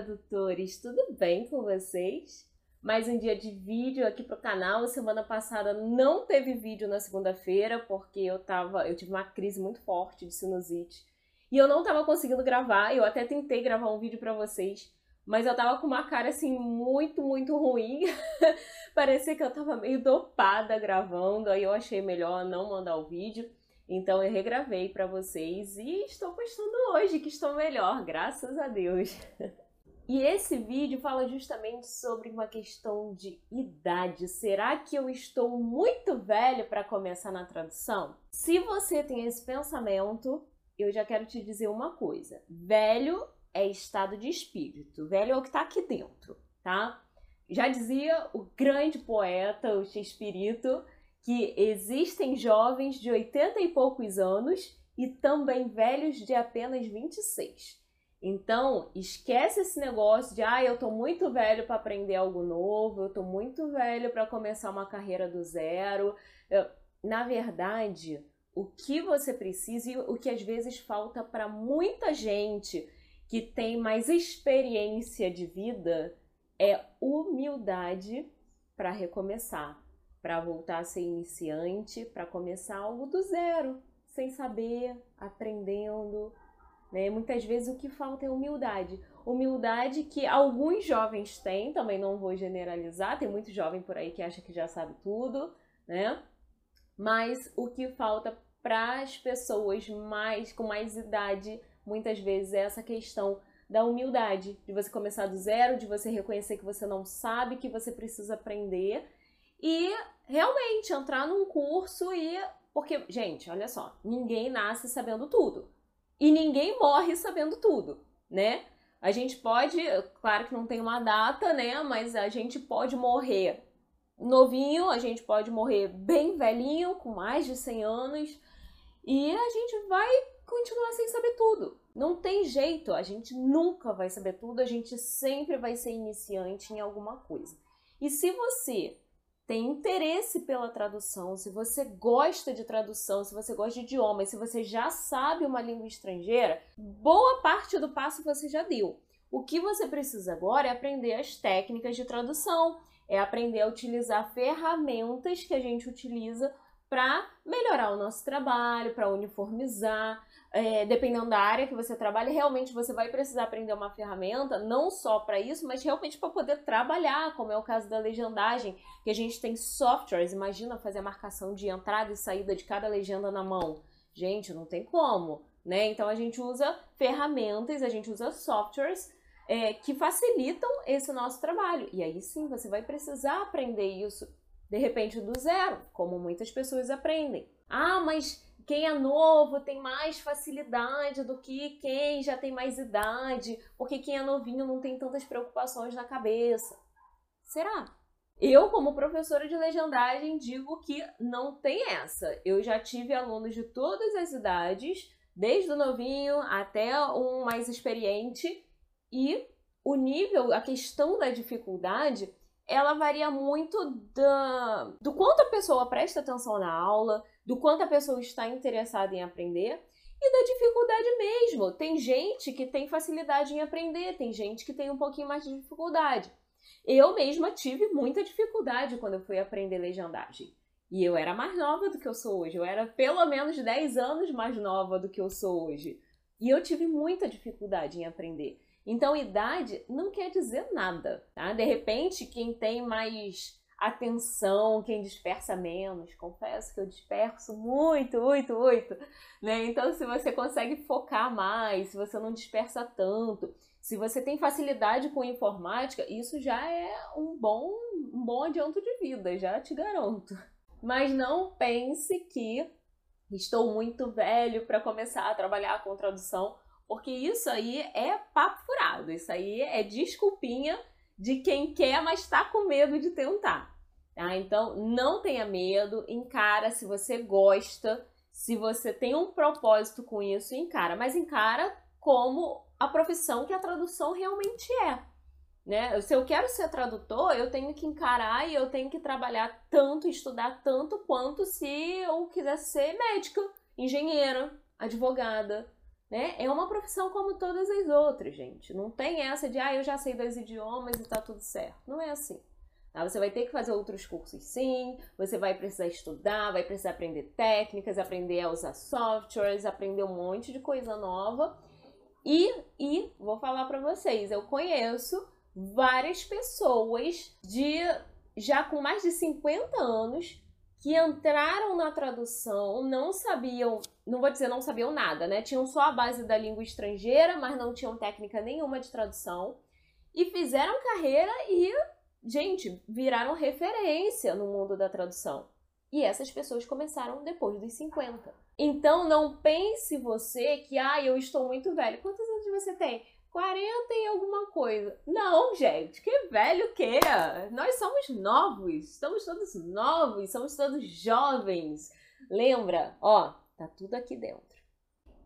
tradutores, tudo bem com vocês? Mais um dia de vídeo aqui pro canal. Semana passada não teve vídeo na segunda-feira porque eu tava, eu tive uma crise muito forte de sinusite e eu não tava conseguindo gravar. Eu até tentei gravar um vídeo para vocês, mas eu tava com uma cara assim muito, muito ruim. Parecia que eu tava meio dopada gravando, aí eu achei melhor não mandar o vídeo. Então eu regravei para vocês e estou postando hoje que estou melhor, graças a Deus. E esse vídeo fala justamente sobre uma questão de idade. Será que eu estou muito velho para começar na tradução? Se você tem esse pensamento, eu já quero te dizer uma coisa. Velho é estado de espírito. Velho é o que está aqui dentro, tá? Já dizia o grande poeta, o Espírito, que existem jovens de 80 e poucos anos e também velhos de apenas 26. Então, esquece esse negócio de, ah, eu tô muito velho para aprender algo novo, eu tô muito velho para começar uma carreira do zero. Na verdade, o que você precisa e o que às vezes falta para muita gente que tem mais experiência de vida é humildade para recomeçar para voltar a ser iniciante, para começar algo do zero, sem saber, aprendendo. Né? Muitas vezes o que falta é humildade. Humildade que alguns jovens têm, também não vou generalizar, tem muito jovem por aí que acha que já sabe tudo, né? Mas o que falta para as pessoas mais com mais idade, muitas vezes é essa questão da humildade, de você começar do zero, de você reconhecer que você não sabe, que você precisa aprender e realmente entrar num curso e. Porque, gente, olha só, ninguém nasce sabendo tudo. E ninguém morre sabendo tudo, né? A gente pode, claro que não tem uma data, né? Mas a gente pode morrer novinho, a gente pode morrer bem velhinho, com mais de 100 anos, e a gente vai continuar sem saber tudo. Não tem jeito, a gente nunca vai saber tudo, a gente sempre vai ser iniciante em alguma coisa. E se você tem interesse pela tradução, se você gosta de tradução, se você gosta de idiomas, se você já sabe uma língua estrangeira, boa parte do passo você já deu. O que você precisa agora é aprender as técnicas de tradução, é aprender a utilizar ferramentas que a gente utiliza para melhorar o nosso trabalho, para uniformizar, é, dependendo da área que você trabalha, realmente você vai precisar aprender uma ferramenta, não só para isso, mas realmente para poder trabalhar, como é o caso da legendagem, que a gente tem softwares. Imagina fazer a marcação de entrada e saída de cada legenda na mão. Gente, não tem como, né? Então a gente usa ferramentas, a gente usa softwares é, que facilitam esse nosso trabalho. E aí sim você vai precisar aprender isso de repente do zero, como muitas pessoas aprendem. Ah, mas quem é novo tem mais facilidade do que quem já tem mais idade, porque quem é novinho não tem tantas preocupações na cabeça. Será? Eu, como professora de legendagem, digo que não tem essa. Eu já tive alunos de todas as idades, desde o novinho até um mais experiente, e o nível, a questão da dificuldade, ela varia muito da, do quanto a pessoa presta atenção na aula, do quanto a pessoa está interessada em aprender e da dificuldade mesmo. Tem gente que tem facilidade em aprender, tem gente que tem um pouquinho mais de dificuldade. Eu mesma tive muita dificuldade quando eu fui aprender legendagem. E eu era mais nova do que eu sou hoje. Eu era pelo menos 10 anos mais nova do que eu sou hoje. E eu tive muita dificuldade em aprender. Então, idade não quer dizer nada, tá? De repente, quem tem mais atenção, quem dispersa menos. Confesso que eu disperso muito, muito, muito, né? Então, se você consegue focar mais, se você não dispersa tanto, se você tem facilidade com informática, isso já é um bom, um bom adianto de vida, já te garanto. Mas não pense que estou muito velho para começar a trabalhar com tradução, porque isso aí é papo furado, isso aí é desculpinha de quem quer, mas está com medo de tentar. Tá? Então, não tenha medo, encara se você gosta, se você tem um propósito com isso, encara, mas encara como a profissão que a tradução realmente é. Né? Se eu quero ser tradutor, eu tenho que encarar e eu tenho que trabalhar tanto, estudar tanto quanto se eu quisesse ser médica, engenheira, advogada, né? É uma profissão como todas as outras, gente. Não tem essa de, ah, eu já sei dois idiomas e tá tudo certo. Não é assim. Tá? Você vai ter que fazer outros cursos sim, você vai precisar estudar, vai precisar aprender técnicas, aprender a usar softwares, aprender um monte de coisa nova. E, e vou falar para vocês, eu conheço várias pessoas de já com mais de 50 anos que entraram na tradução, não sabiam, não vou dizer não sabiam nada, né? Tinham só a base da língua estrangeira, mas não tinham técnica nenhuma de tradução e fizeram carreira e, gente, viraram referência no mundo da tradução. E essas pessoas começaram depois dos 50. Então não pense você que, ah, eu estou muito velho. Quantos anos você tem? 40 e alguma coisa. Não, gente, que velho queira. Nós somos novos, estamos todos novos, somos todos jovens. Lembra? Ó, tá tudo aqui dentro.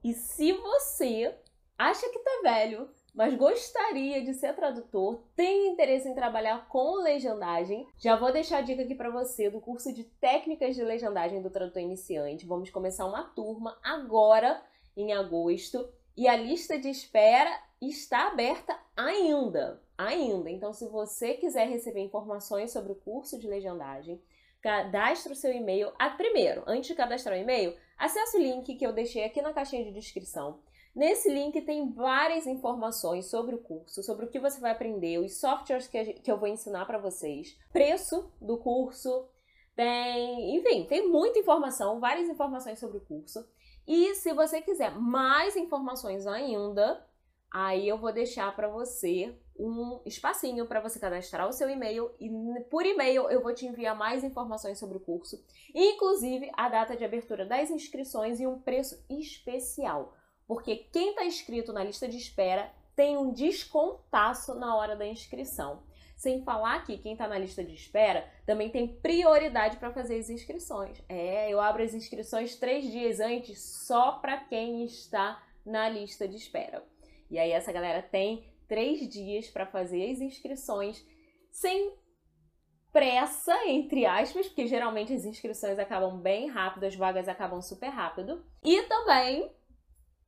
E se você acha que tá velho, mas gostaria de ser tradutor, tem interesse em trabalhar com legendagem, já vou deixar a dica aqui para você do curso de técnicas de legendagem do tradutor iniciante. Vamos começar uma turma agora em agosto e a lista de espera está aberta ainda. Ainda. Então, se você quiser receber informações sobre o curso de legendagem, cadastre o seu e-mail. Ah, primeiro, antes de cadastrar o e-mail, acesse o link que eu deixei aqui na caixinha de descrição. Nesse link tem várias informações sobre o curso, sobre o que você vai aprender, os softwares que, eu vou ensinar para vocês, preço do curso, tem, enfim, tem muita informação, várias informações sobre o curso. E se você quiser mais informações ainda, aí eu vou deixar para você um espacinho para você cadastrar o seu e-mail e por e-mail eu vou te enviar mais informações sobre o curso, inclusive a data de abertura das inscrições e um preço especial, porque quem está inscrito na lista de espera tem um descontaço na hora da inscrição. Sem falar que quem está na lista de espera também tem prioridade para fazer as inscrições. É, eu abro as inscrições três dias antes só para quem está na lista de espera. E aí essa galera tem três dias para fazer as inscrições sem pressa, entre aspas, porque geralmente as inscrições acabam bem rápido, as vagas acabam super rápido. E também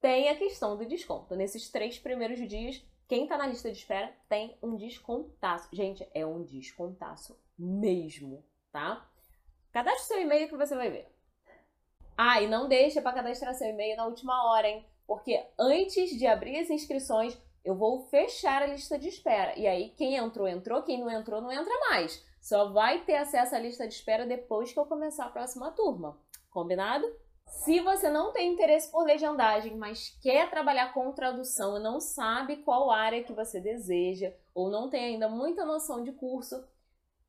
tem a questão do desconto. Nesses três primeiros dias, quem tá na lista de espera tem um descontaço. Gente, é um descontaço mesmo, tá? Cadastre seu e-mail que você vai ver. Ah, e não deixa para cadastrar seu e-mail na última hora, hein? Porque antes de abrir as inscrições, eu vou fechar a lista de espera. E aí, quem entrou, entrou, quem não entrou, não entra mais. Só vai ter acesso à lista de espera depois que eu começar a próxima turma. Combinado? Se você não tem interesse por legendagem, mas quer trabalhar com tradução e não sabe qual área que você deseja, ou não tem ainda muita noção de curso,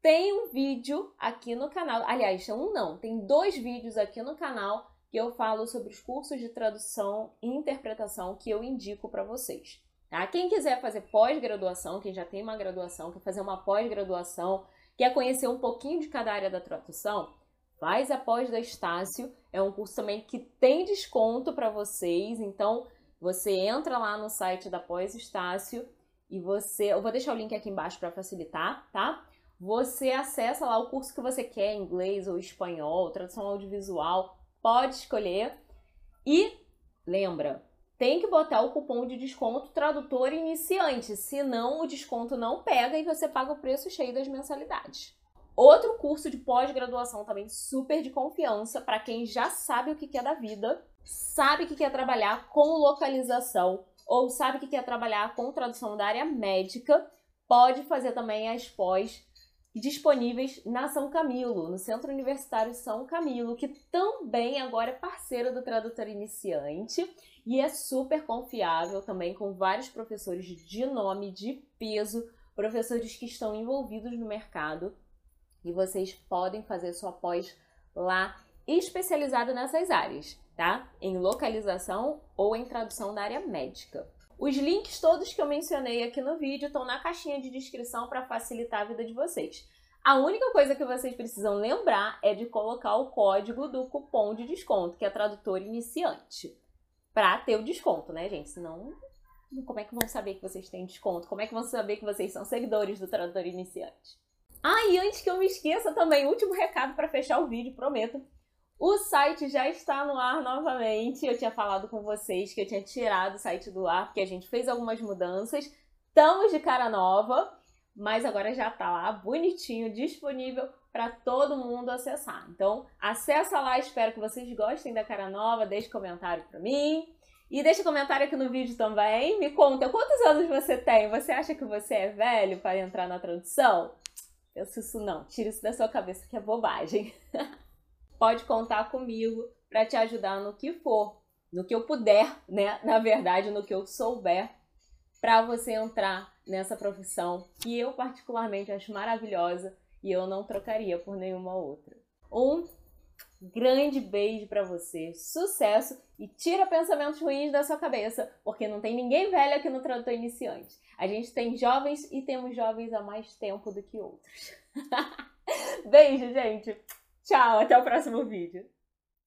tem um vídeo aqui no canal. Aliás, um não, tem dois vídeos aqui no canal que eu falo sobre os cursos de tradução e interpretação que eu indico para vocês. Tá? Quem quiser fazer pós-graduação, quem já tem uma graduação, quer fazer uma pós-graduação, quer conhecer um pouquinho de cada área da tradução, Faz a pós da Estácio, é um curso também que tem desconto para vocês, então você entra lá no site da pós Estácio e você, eu vou deixar o link aqui embaixo para facilitar, tá? Você acessa lá o curso que você quer, inglês ou espanhol, tradução audiovisual, pode escolher. E lembra, tem que botar o cupom de desconto tradutor iniciante, senão o desconto não pega e você paga o preço cheio das mensalidades. Outro curso de pós-graduação também super de confiança para quem já sabe o que quer da vida, sabe que quer trabalhar com localização ou sabe que quer trabalhar com tradução da área médica, pode fazer também as pós disponíveis na São Camilo, no Centro Universitário São Camilo, que também agora é parceiro do tradutor iniciante e é super confiável também com vários professores de nome, de peso, professores que estão envolvidos no mercado e vocês podem fazer sua pós lá especializada nessas áreas, tá? Em localização ou em tradução da área médica. Os links todos que eu mencionei aqui no vídeo estão na caixinha de descrição para facilitar a vida de vocês. A única coisa que vocês precisam lembrar é de colocar o código do cupom de desconto, que é tradutor iniciante, para ter o desconto, né, gente? Senão, como é que vão saber que vocês têm desconto? Como é que vão saber que vocês são seguidores do tradutor iniciante? Ah, e antes que eu me esqueça também, último recado para fechar o vídeo, prometo. O site já está no ar novamente. Eu tinha falado com vocês que eu tinha tirado o site do ar porque a gente fez algumas mudanças. Estamos de cara nova, mas agora já está lá bonitinho, disponível para todo mundo acessar. Então, acessa lá, espero que vocês gostem da cara nova, deixe comentário para mim. E deixa comentário aqui no vídeo também. Me conta quantos anos você tem. Você acha que você é velho para entrar na tradução? Pensa isso não. Tira isso da sua cabeça que é bobagem. Pode contar comigo para te ajudar no que for, no que eu puder, né? Na verdade, no que eu souber, para você entrar nessa profissão que eu particularmente acho maravilhosa e eu não trocaria por nenhuma outra. Um grande beijo para você, sucesso e tira pensamentos ruins da sua cabeça, porque não tem ninguém velho aqui no Tradutor Iniciante. A gente tem jovens e temos jovens há mais tempo do que outros. beijo, gente! Tchau, até o próximo vídeo.